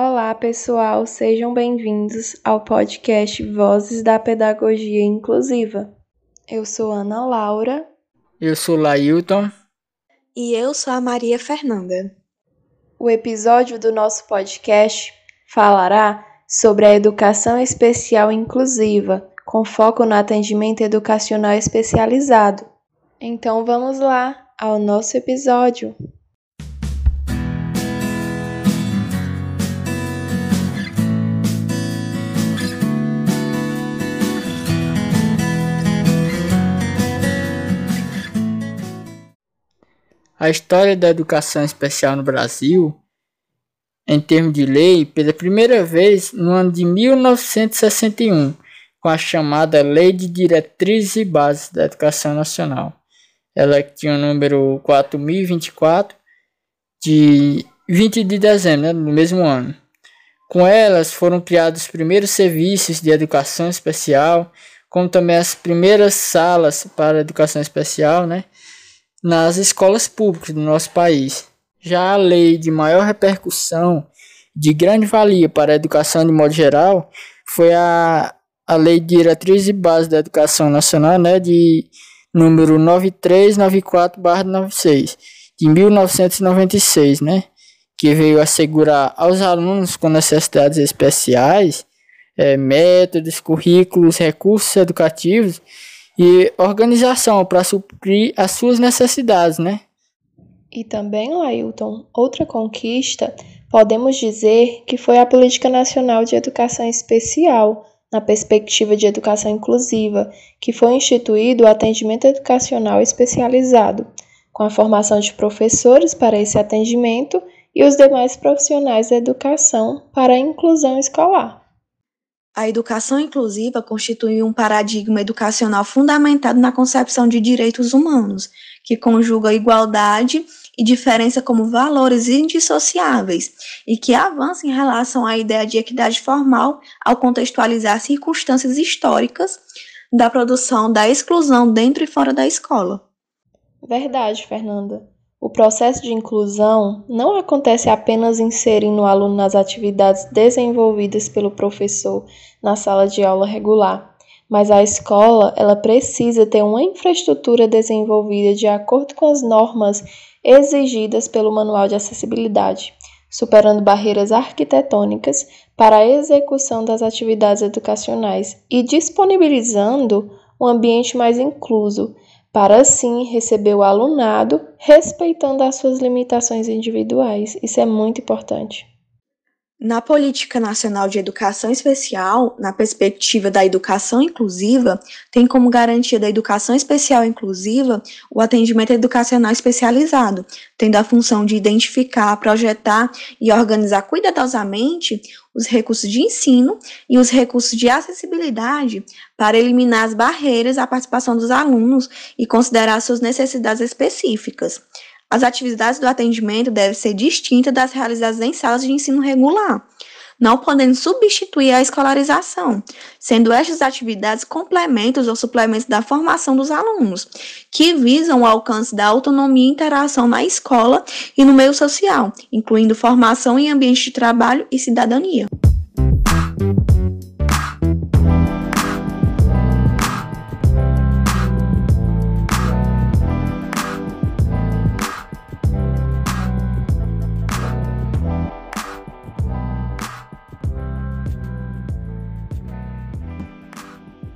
Olá, pessoal, sejam bem-vindos ao podcast Vozes da Pedagogia Inclusiva. Eu sou Ana Laura. Eu sou Lailton. E eu sou a Maria Fernanda. O episódio do nosso podcast falará sobre a educação especial inclusiva, com foco no atendimento educacional especializado. Então vamos lá ao nosso episódio. A história da educação especial no Brasil, em termos de lei, pela primeira vez no ano de 1961, com a chamada Lei de Diretrizes e Bases da Educação Nacional. Ela tinha o número 4024 de 20 de dezembro né, mesmo ano. Com elas foram criados os primeiros serviços de educação especial, como também as primeiras salas para educação especial, né? Nas escolas públicas do nosso país. Já a lei de maior repercussão, de grande valia para a educação de modo geral, foi a, a Lei de Diretriz e Base da Educação Nacional, né, de número 9394-96, de 1996, né, que veio assegurar aos alunos com necessidades especiais é, métodos, currículos, recursos educativos e organização para suprir as suas necessidades, né? E também, Lailton, outra conquista, podemos dizer que foi a Política Nacional de Educação Especial, na perspectiva de educação inclusiva, que foi instituído o atendimento educacional especializado, com a formação de professores para esse atendimento e os demais profissionais da educação para a inclusão escolar. A educação inclusiva constitui um paradigma educacional fundamentado na concepção de direitos humanos, que conjuga igualdade e diferença como valores indissociáveis e que avança em relação à ideia de equidade formal ao contextualizar circunstâncias históricas da produção da exclusão dentro e fora da escola. Verdade, Fernanda. O processo de inclusão não acontece apenas inserindo o aluno nas atividades desenvolvidas pelo professor na sala de aula regular, mas a escola ela precisa ter uma infraestrutura desenvolvida de acordo com as normas exigidas pelo Manual de Acessibilidade, superando barreiras arquitetônicas para a execução das atividades educacionais e disponibilizando um ambiente mais incluso para assim receber o alunado respeitando as suas limitações individuais. Isso é muito importante. Na Política Nacional de Educação Especial, na perspectiva da educação inclusiva, tem como garantia da educação especial inclusiva o atendimento educacional especializado, tendo a função de identificar, projetar e organizar cuidadosamente os recursos de ensino e os recursos de acessibilidade para eliminar as barreiras à participação dos alunos e considerar suas necessidades específicas. As atividades do atendimento devem ser distintas das realizadas em salas de ensino regular, não podendo substituir a escolarização, sendo estas atividades complementos ou suplementos da formação dos alunos, que visam o alcance da autonomia e interação na escola e no meio social, incluindo formação em ambiente de trabalho e cidadania.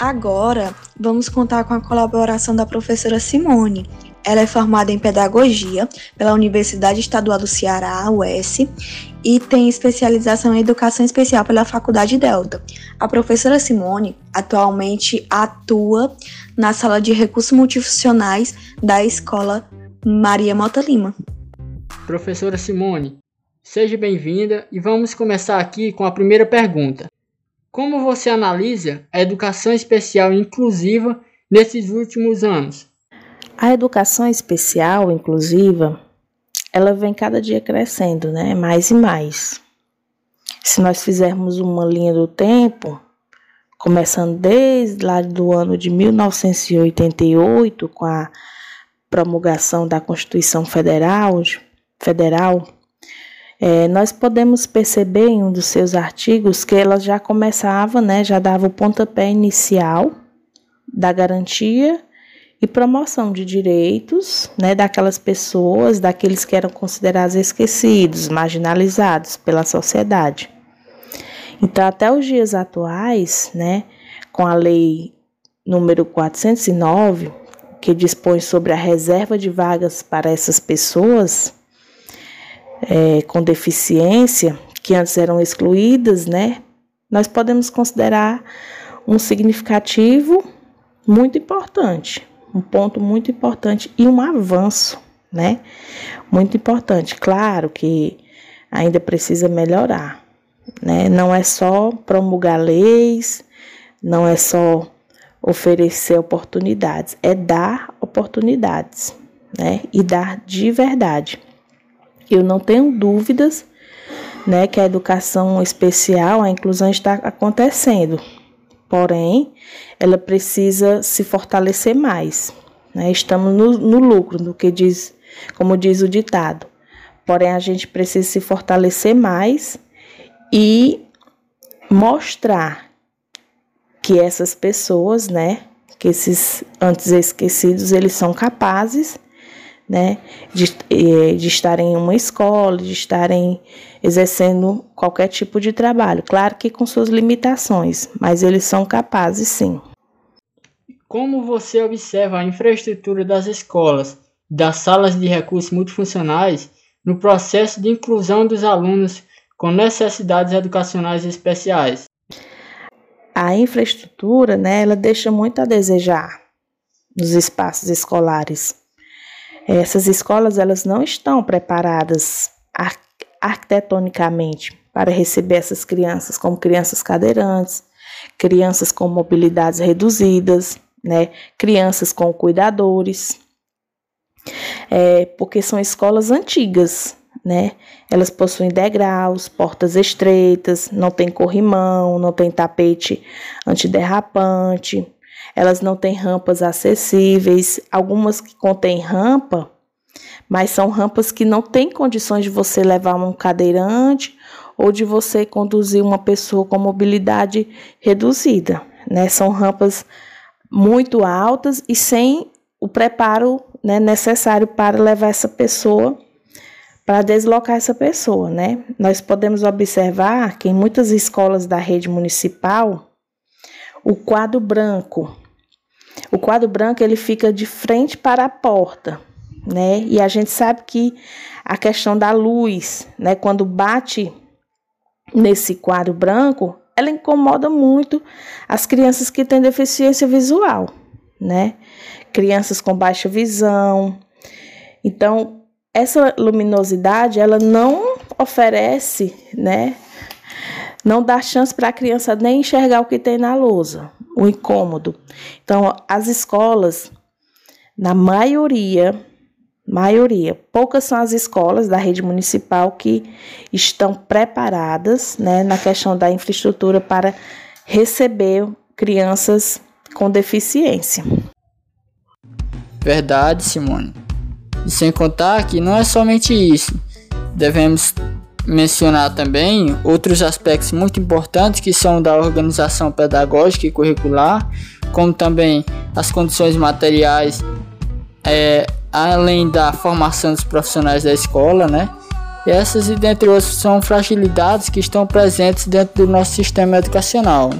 Agora, vamos contar com a colaboração da professora Simone. Ela é formada em Pedagogia pela Universidade Estadual do Ceará, UES, e tem especialização em Educação Especial pela Faculdade Delta. A professora Simone atualmente atua na Sala de Recursos Multifuncionais da Escola Maria Mota Lima. Professora Simone, seja bem-vinda e vamos começar aqui com a primeira pergunta. Como você analisa a educação especial inclusiva nesses últimos anos? A educação especial inclusiva, ela vem cada dia crescendo, né? Mais e mais. Se nós fizermos uma linha do tempo, começando desde lá do ano de 1988, com a promulgação da Constituição Federal, Federal É, nós podemos perceber em um dos seus artigos que ela já começava, né, já dava o pontapé inicial da garantia e promoção de direitos né, daquelas pessoas, daqueles que eram considerados esquecidos, marginalizados pela sociedade. Então, até os dias atuais, né, com a lei número 409, que dispõe sobre a reserva de vagas para essas pessoas é, com deficiência, que antes eram excluídas, né, nós podemos considerar um significativo muito importante, um ponto muito importante e um avanço, né, muito importante. Claro que ainda precisa melhorar, né, não é só promulgar leis, não é só oferecer oportunidades, é dar oportunidades, né, e dar de verdade. Eu não tenho dúvidas, né, que a educação especial, a inclusão está acontecendo. Porém, ela precisa se fortalecer mais. Né? Estamos no, no lucro, do que diz, como diz o ditado. Porém, a gente precisa se fortalecer mais e mostrar que essas pessoas, né, que esses antes esquecidos, eles são capazes né, de, de estarem em uma escola, de estarem exercendo qualquer tipo de trabalho. Claro que com suas limitações, mas eles são capazes sim. Como você observa a infraestrutura das escolas, das salas de recursos multifuncionais no processo de inclusão dos alunos com necessidades educacionais especiais? A infraestrutura, né, ela deixa muito a desejar nos espaços escolares. Essas escolas elas não estão preparadas ar arquitetonicamente para receber essas crianças, como crianças cadeirantes, crianças com mobilidades reduzidas, né, crianças com cuidadores, é, porque são escolas antigas, né? Elas possuem degraus, portas estreitas, não tem corrimão, não tem tapete antiderrapante, elas não têm rampas acessíveis, algumas que contêm rampa, mas são rampas que não têm condições de você levar um cadeirante ou de você conduzir uma pessoa com mobilidade reduzida, né? São rampas muito altas e sem o preparo né, necessário para levar essa pessoa, para deslocar essa pessoa, né? Nós podemos observar que em muitas escolas da rede municipal, o quadro branco o quadro branco ele fica de frente para a porta, né? E a gente sabe que a questão da luz, né, quando bate nesse quadro branco, ela incomoda muito as crianças que têm deficiência visual, né? Crianças com baixa visão. Então, essa luminosidade, ela não oferece, né? Não dá chance para a criança nem enxergar o que tem na lousa, o incômodo. Então, as escolas, na maioria, maioria, poucas são as escolas da rede municipal que estão preparadas, né, na questão da infraestrutura para receber crianças com deficiência. Verdade, Simone. E sem contar que não é somente isso. Devemos mencionar também outros aspectos muito importantes que são da organização pedagógica e curricular, como também as condições materiais, é, além da formação dos profissionais da escola, né? E essas e dentre outras são fragilidades que estão presentes dentro do nosso sistema educacional.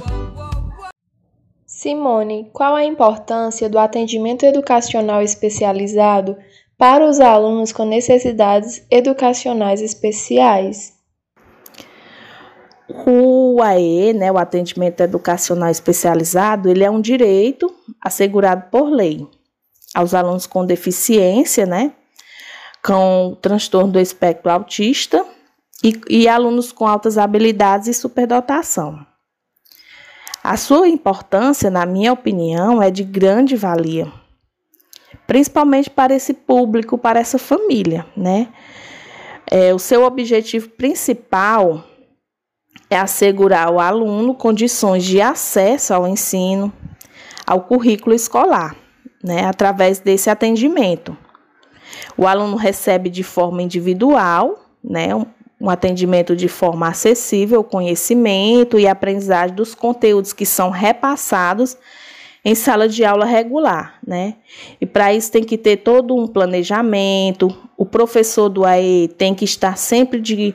Simone, qual a importância do atendimento educacional especializado para os alunos com necessidades educacionais especiais. O AE, né, o atendimento educacional especializado, ele é um direito assegurado por lei aos alunos com deficiência, né, com transtorno do espectro autista e, e alunos com altas habilidades e superdotação. A sua importância, na minha opinião, é de grande valia principalmente para esse público, para essa família, né? É, o seu objetivo principal é assegurar ao aluno condições de acesso ao ensino, ao currículo escolar, né, através desse atendimento. O aluno recebe de forma individual, né, um atendimento de forma acessível conhecimento e aprendizagem dos conteúdos que são repassados em sala de aula regular, né? E para isso tem que ter todo um planejamento. O professor do AE tem que estar sempre de,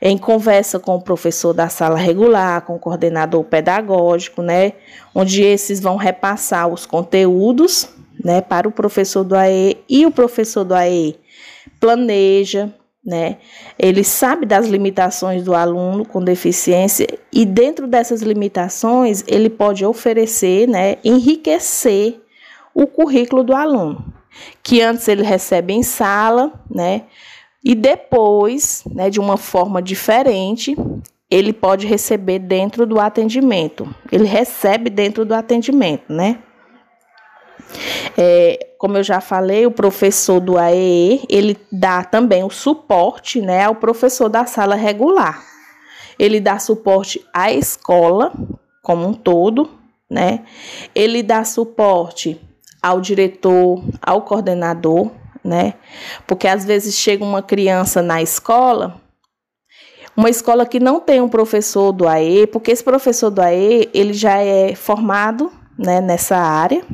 em conversa com o professor da sala regular, com o coordenador pedagógico, né? Onde esses vão repassar os conteúdos, né, para o professor do AE e o professor do AE planeja, né? Ele sabe das limitações do aluno com deficiência e dentro dessas limitações ele pode oferecer, né, enriquecer o currículo do aluno, que antes ele recebe em sala, né? E depois, né, de uma forma diferente, ele pode receber dentro do atendimento. Ele recebe dentro do atendimento, né? É, como eu já falei, o professor do AEE, ele dá também o suporte né, ao professor da sala regular. Ele dá suporte à escola como um todo, né? Ele dá suporte ao diretor, ao coordenador, né? Porque às vezes chega uma criança na escola, uma escola que não tem um professor do AE, porque esse professor do AE, ele já é formado, né, nessa área,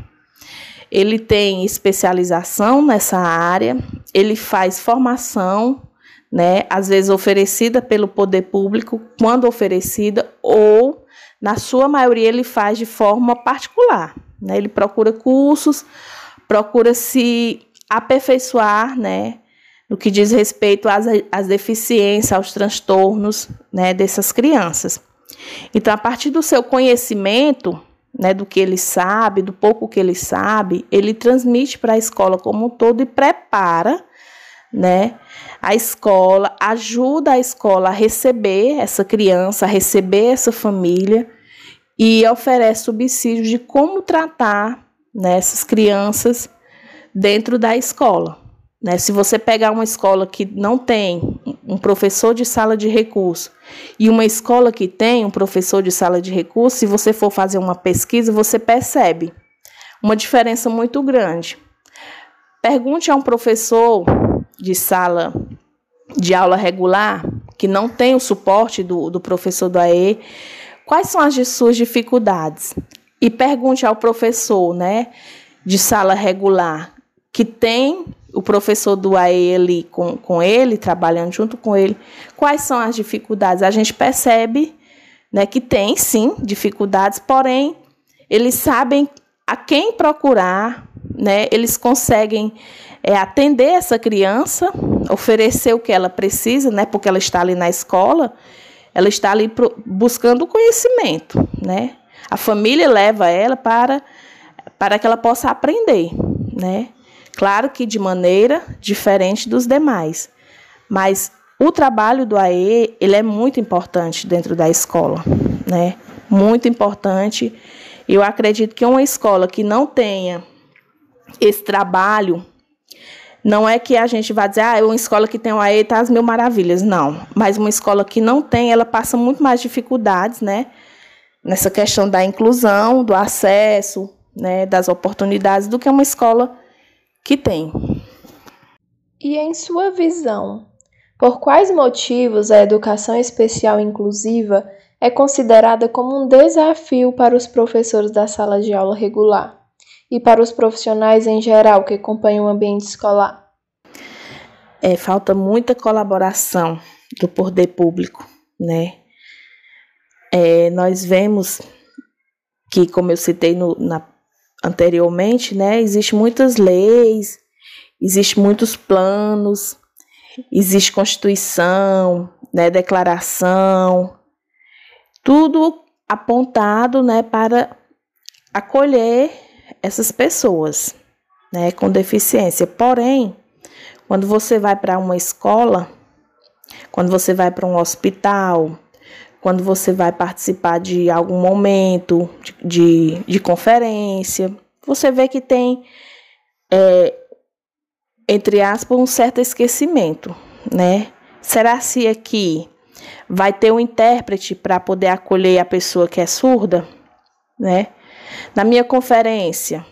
ele tem especialização nessa área, ele faz formação, né, às vezes oferecida pelo poder público, quando oferecida, ou, na sua maioria, ele faz de forma particular. Né, ele procura cursos, procura se aperfeiçoar, né, no que diz respeito às, às deficiências, aos transtornos né, dessas crianças. Então, a partir do seu conhecimento, né, do que ele sabe, do pouco que ele sabe, ele transmite para a escola como um todo e prepara, né, a escola, ajuda a escola a receber essa criança, a receber essa família e oferece subsídios de como tratar né, essas crianças dentro da escola. Né? Se você pegar uma escola que não tem um professor de sala de recurso e uma escola que tem um professor de sala de recurso, se você for fazer uma pesquisa, você percebe uma diferença muito grande. Pergunte a um professor de sala de aula regular, que não tem o suporte do, do professor do AE, quais são as suas dificuldades. E pergunte ao professor né, de sala regular, que tem o professor do AE ali com, com ele, trabalhando junto com ele, quais são as dificuldades? A gente percebe né, que tem sim dificuldades, porém, eles sabem a quem procurar, né, eles conseguem é, atender essa criança, oferecer o que ela precisa, né, porque ela está ali na escola, ela está ali pro, buscando conhecimento. Né? A família leva ela para, para que ela possa aprender. Né? Claro que de maneira diferente dos demais, mas o trabalho do AE ele é muito importante dentro da escola, né? Muito importante. Eu acredito que uma escola que não tenha esse trabalho, não é que a gente vai dizer, ah, uma escola que tem o AE tá as mil maravilhas, não. Mas uma escola que não tem, ela passa muito mais dificuldades, né? Nessa questão da inclusão, do acesso, né, das oportunidades, do que uma escola que tem. E em sua visão, por quais motivos a educação especial inclusiva é considerada como um desafio para os professores da sala de aula regular e para os profissionais em geral que acompanham o ambiente escolar? É, falta muita colaboração do poder público, né? É, nós vemos que, como eu citei no, na anteriormente, né, existem muitas leis, existem muitos planos, existe constituição, né, declaração, tudo apontado, né, para acolher essas pessoas, né, com deficiência. Porém, quando você vai para uma escola, quando você vai para um hospital, quando você vai participar de algum momento de, de, conferência, você vê que tem, é, entre aspas, um certo esquecimento, né? Será se aqui vai ter um intérprete para poder acolher a pessoa que é surda, né? Na minha conferência,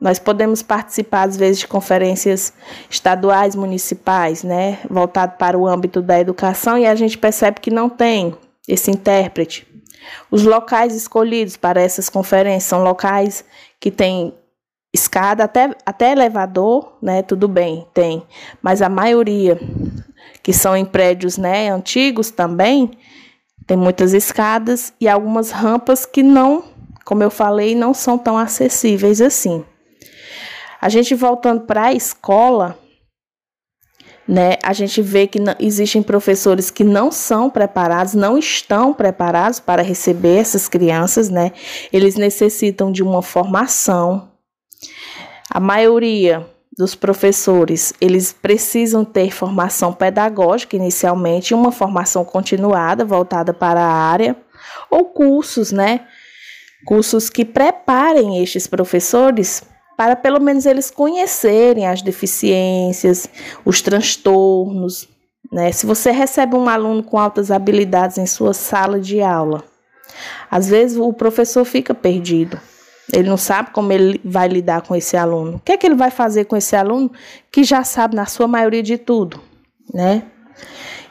Nós podemos participar, às vezes, de conferências estaduais, municipais, né, voltado para o âmbito da educação, e a gente percebe que não tem esse intérprete. Os locais escolhidos para essas conferências são locais que têm escada, até, até elevador, né, tudo bem, tem, mas a maioria que são em prédios né, antigos também, tem muitas escadas e algumas rampas que não, como eu falei, não são tão acessíveis assim. A gente voltando para a escola, né, a gente vê que existem professores que não são preparados, não estão preparados para receber essas crianças, né? Eles necessitam de uma formação. A maioria dos professores, eles precisam ter formação pedagógica inicialmente, uma formação continuada voltada para a área, ou cursos, né? Cursos que preparem estes professores para pelo menos eles conhecerem as deficiências, os transtornos, né? Se você recebe um aluno com altas habilidades em sua sala de aula, às vezes o professor fica perdido. Ele não sabe como ele vai lidar com esse aluno. O que é que ele vai fazer com esse aluno que já sabe, na sua maioria, de tudo, né?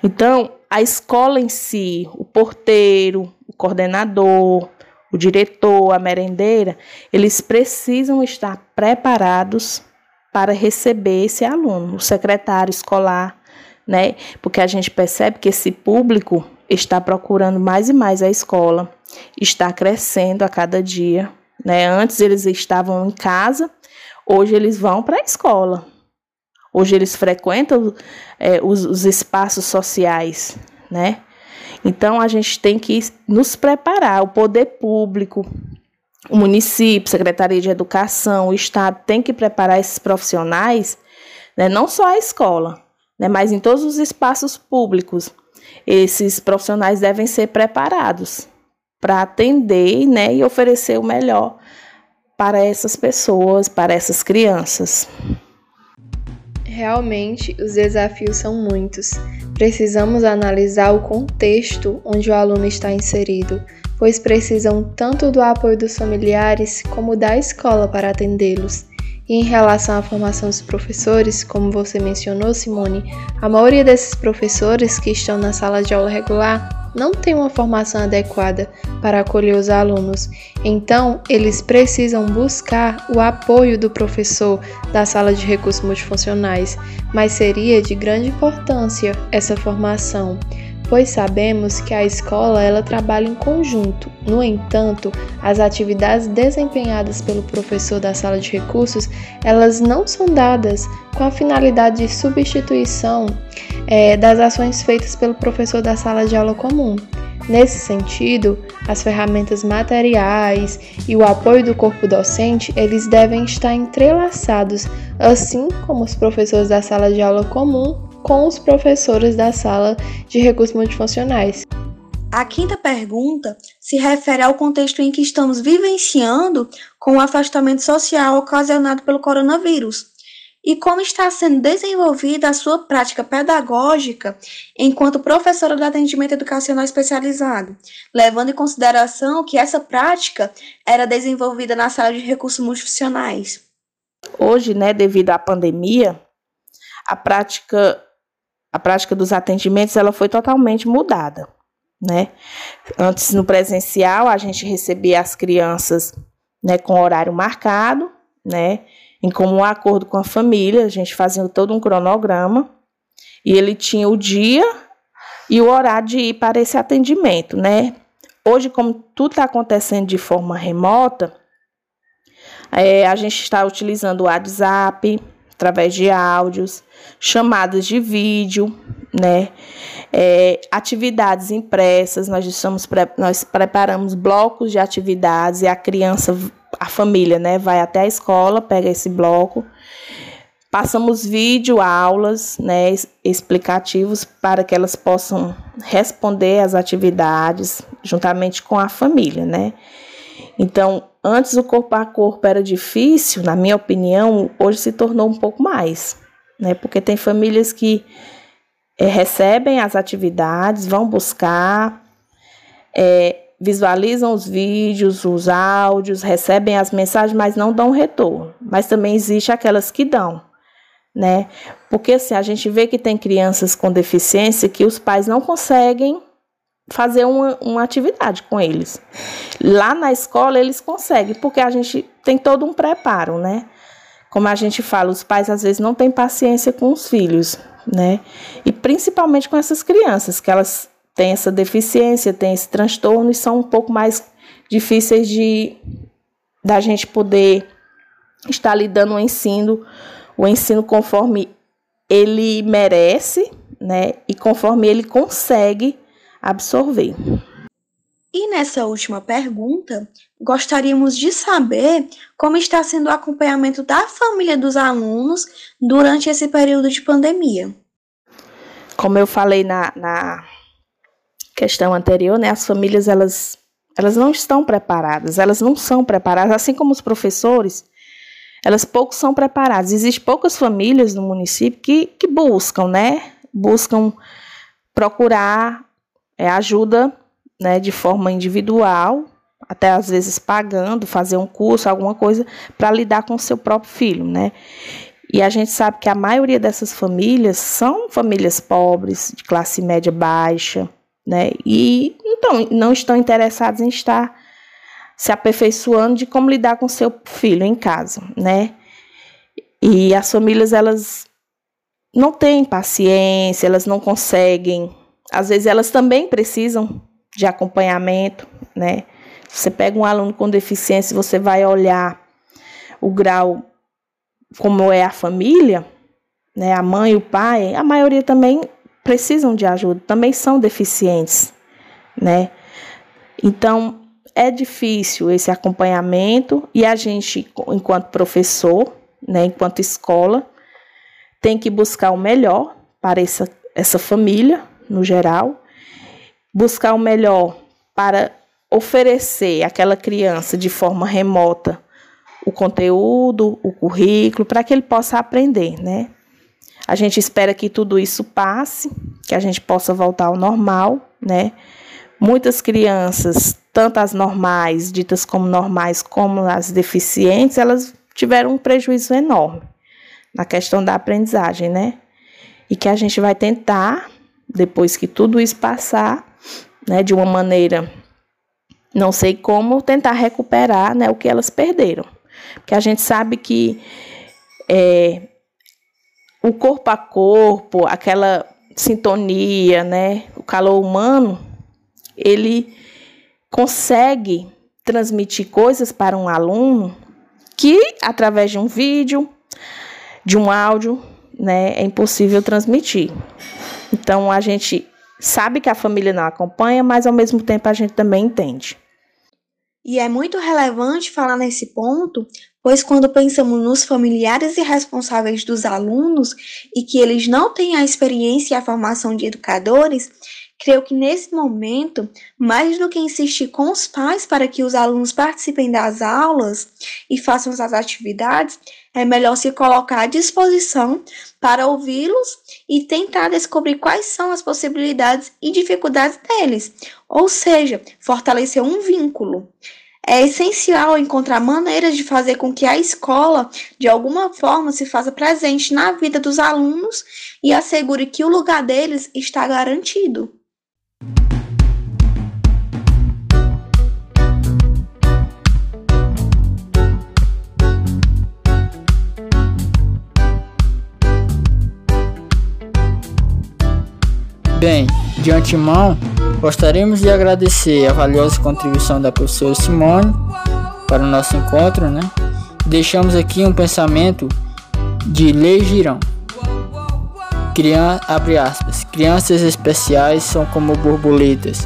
Então, a escola em si, o porteiro, o coordenador, o diretor, a merendeira, eles precisam estar preparados para receber esse aluno, o secretário escolar, né? Porque a gente percebe que esse público está procurando mais e mais a escola, está crescendo a cada dia, né? Antes eles estavam em casa, hoje eles vão para a escola. Hoje eles frequentam é, os, os espaços sociais, né? Então a gente tem que nos preparar, o poder público, o município, Secretaria de Educação, o Estado tem que preparar esses profissionais, né, não só a escola, né, mas em todos os espaços públicos. Esses profissionais devem ser preparados para atender né, e oferecer o melhor para essas pessoas, para essas crianças. Realmente, os desafios são muitos. Precisamos analisar o contexto onde o aluno está inserido, pois precisam tanto do apoio dos familiares como da escola para atendê-los. E em relação à formação dos professores, como você mencionou, Simone, a maioria desses professores que estão na sala de aula regular não tem uma formação adequada para acolher os alunos, então eles precisam buscar o apoio do professor da sala de recursos multifuncionais, mas seria de grande importância essa formação pois sabemos que a escola ela trabalha em conjunto. No entanto, as atividades desempenhadas pelo professor da sala de recursos, elas não são dadas com a finalidade de substituição é, das ações feitas pelo professor da sala de aula comum. Nesse sentido, as ferramentas materiais e o apoio do corpo docente, eles devem estar entrelaçados, assim como os professores da sala de aula comum com os professores da sala de recursos multifuncionais. A quinta pergunta se refere ao contexto em que estamos vivenciando com o afastamento social ocasionado pelo coronavírus e como está sendo desenvolvida a sua prática pedagógica enquanto professora de atendimento educacional especializado, levando em consideração que essa prática era desenvolvida na sala de recursos multifuncionais. Hoje, né, devido à pandemia, a prática a prática dos atendimentos ela foi totalmente mudada, né? Antes no presencial a gente recebia as crianças, né, com horário marcado, né? Em comum acordo com a família, a gente fazia todo um cronograma e ele tinha o dia e o horário de ir para esse atendimento, né? Hoje, como tudo está acontecendo de forma remota, é, a gente está utilizando o WhatsApp, através de áudios, chamadas de vídeo, né? É, atividades impressas, nós estamos nós preparamos blocos de atividades e a criança, a família, né, vai até a escola, pega esse bloco. Passamos vídeo aulas, né, explicativos para que elas possam responder às atividades juntamente com a família, né? Então, antes o corpo a corpo era difícil, na minha opinião, hoje se tornou um pouco mais, né? Porque tem famílias que é, recebem as atividades, vão buscar, é, visualizam os vídeos, os áudios, recebem as mensagens, mas não dão retorno. Mas também existe aquelas que dão, né? Porque assim, a gente vê que tem crianças com deficiência que os pais não conseguem fazer uma, uma atividade com eles. Lá na escola eles conseguem, porque a gente tem todo um preparo, né? Como a gente fala, os pais às vezes não têm paciência com os filhos, né? E principalmente com essas crianças, que elas têm essa deficiência, têm esse transtorno e são um pouco mais difíceis de da gente poder estar lidando o ensino, o ensino conforme ele merece, né? E conforme ele consegue absorver. E nessa última pergunta, gostaríamos de saber como está sendo o acompanhamento da família dos alunos durante esse período de pandemia. Como eu falei na, na questão anterior, né, as famílias elas, elas não estão preparadas, elas não são preparadas, assim como os professores, elas pouco são preparadas. Existem poucas famílias no município que, que buscam, né, buscam procurar é, ajuda né, de forma individual, até às vezes pagando, fazer um curso, alguma coisa, para lidar com o seu próprio filho, né? E a gente sabe que a maioria dessas famílias são famílias pobres, de classe média baixa, né? E então não estão interessados em estar se aperfeiçoando de como lidar com seu filho em casa, né? E as famílias elas não têm paciência, elas não conseguem às vezes elas também precisam de acompanhamento, né? Você pega um aluno com deficiência, você vai olhar o grau como é a família, né? A mãe, o pai, a maioria também precisam de ajuda, também são deficientes, né? Então, é difícil esse acompanhamento e a gente, enquanto professor, né, enquanto escola, tem que buscar o melhor para essa, essa família, no geral, buscar o melhor para oferecer àquela criança de forma remota o conteúdo, o currículo, para que ele possa aprender, né? A gente espera que tudo isso passe, que a gente possa voltar ao normal, né? Muitas crianças, tanto as normais, ditas como normais, como as deficientes, elas tiveram um prejuízo enorme na questão da aprendizagem, né? E que a gente vai tentar depois que tudo isso passar, né, de uma maneira, não sei como, tentar recuperar né, o que elas perderam. Porque a gente sabe que é, o corpo a corpo, aquela sintonia, né, o calor humano, ele consegue transmitir coisas para um aluno que, através de um vídeo, de um áudio, né, é impossível transmitir. Então a gente sabe que a família não acompanha, mas ao mesmo tempo a gente também entende. E é muito relevante falar nesse ponto, pois quando pensamos nos familiares e responsáveis dos alunos e que eles não têm a experiência e a formação de educadores, creio que nesse momento, mais do que insistir com os pais para que os alunos participem das aulas e façam as atividades, é melhor se colocar à disposição para ouvi-los e tentar descobrir quais são as possibilidades e dificuldades deles, ou seja, fortalecer um vínculo. É essencial encontrar maneiras de fazer com que a escola, de alguma forma, se faça presente na vida dos alunos e assegure que o lugar deles está garantido. Bem, de antemão, gostaríamos de agradecer a valiosa contribuição da professora Simone para o nosso encontro, né? Deixamos aqui um pensamento de Lei Girão. Crian abre aspas. Crianças especiais são como borboletas,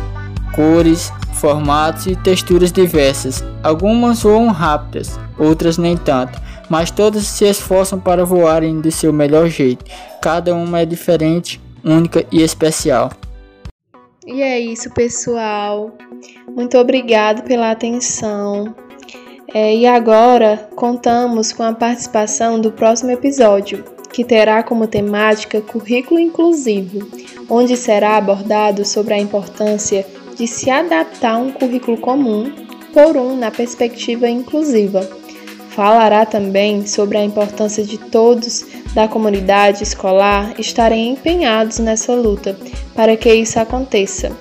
cores, formatos e texturas diversas. Algumas voam rápidas, outras nem tanto, mas todas se esforçam para voarem de seu melhor jeito. Cada uma é diferente única e especial. E é isso, pessoal. Muito obrigado pela atenção. É, e agora contamos com a participação do próximo episódio, que terá como temática currículo inclusivo, onde será abordado sobre a importância de se adaptar a um currículo comum por um na perspectiva inclusiva. Falará também sobre a importância de todos da comunidade escolar estarem empenhados nessa luta para que isso aconteça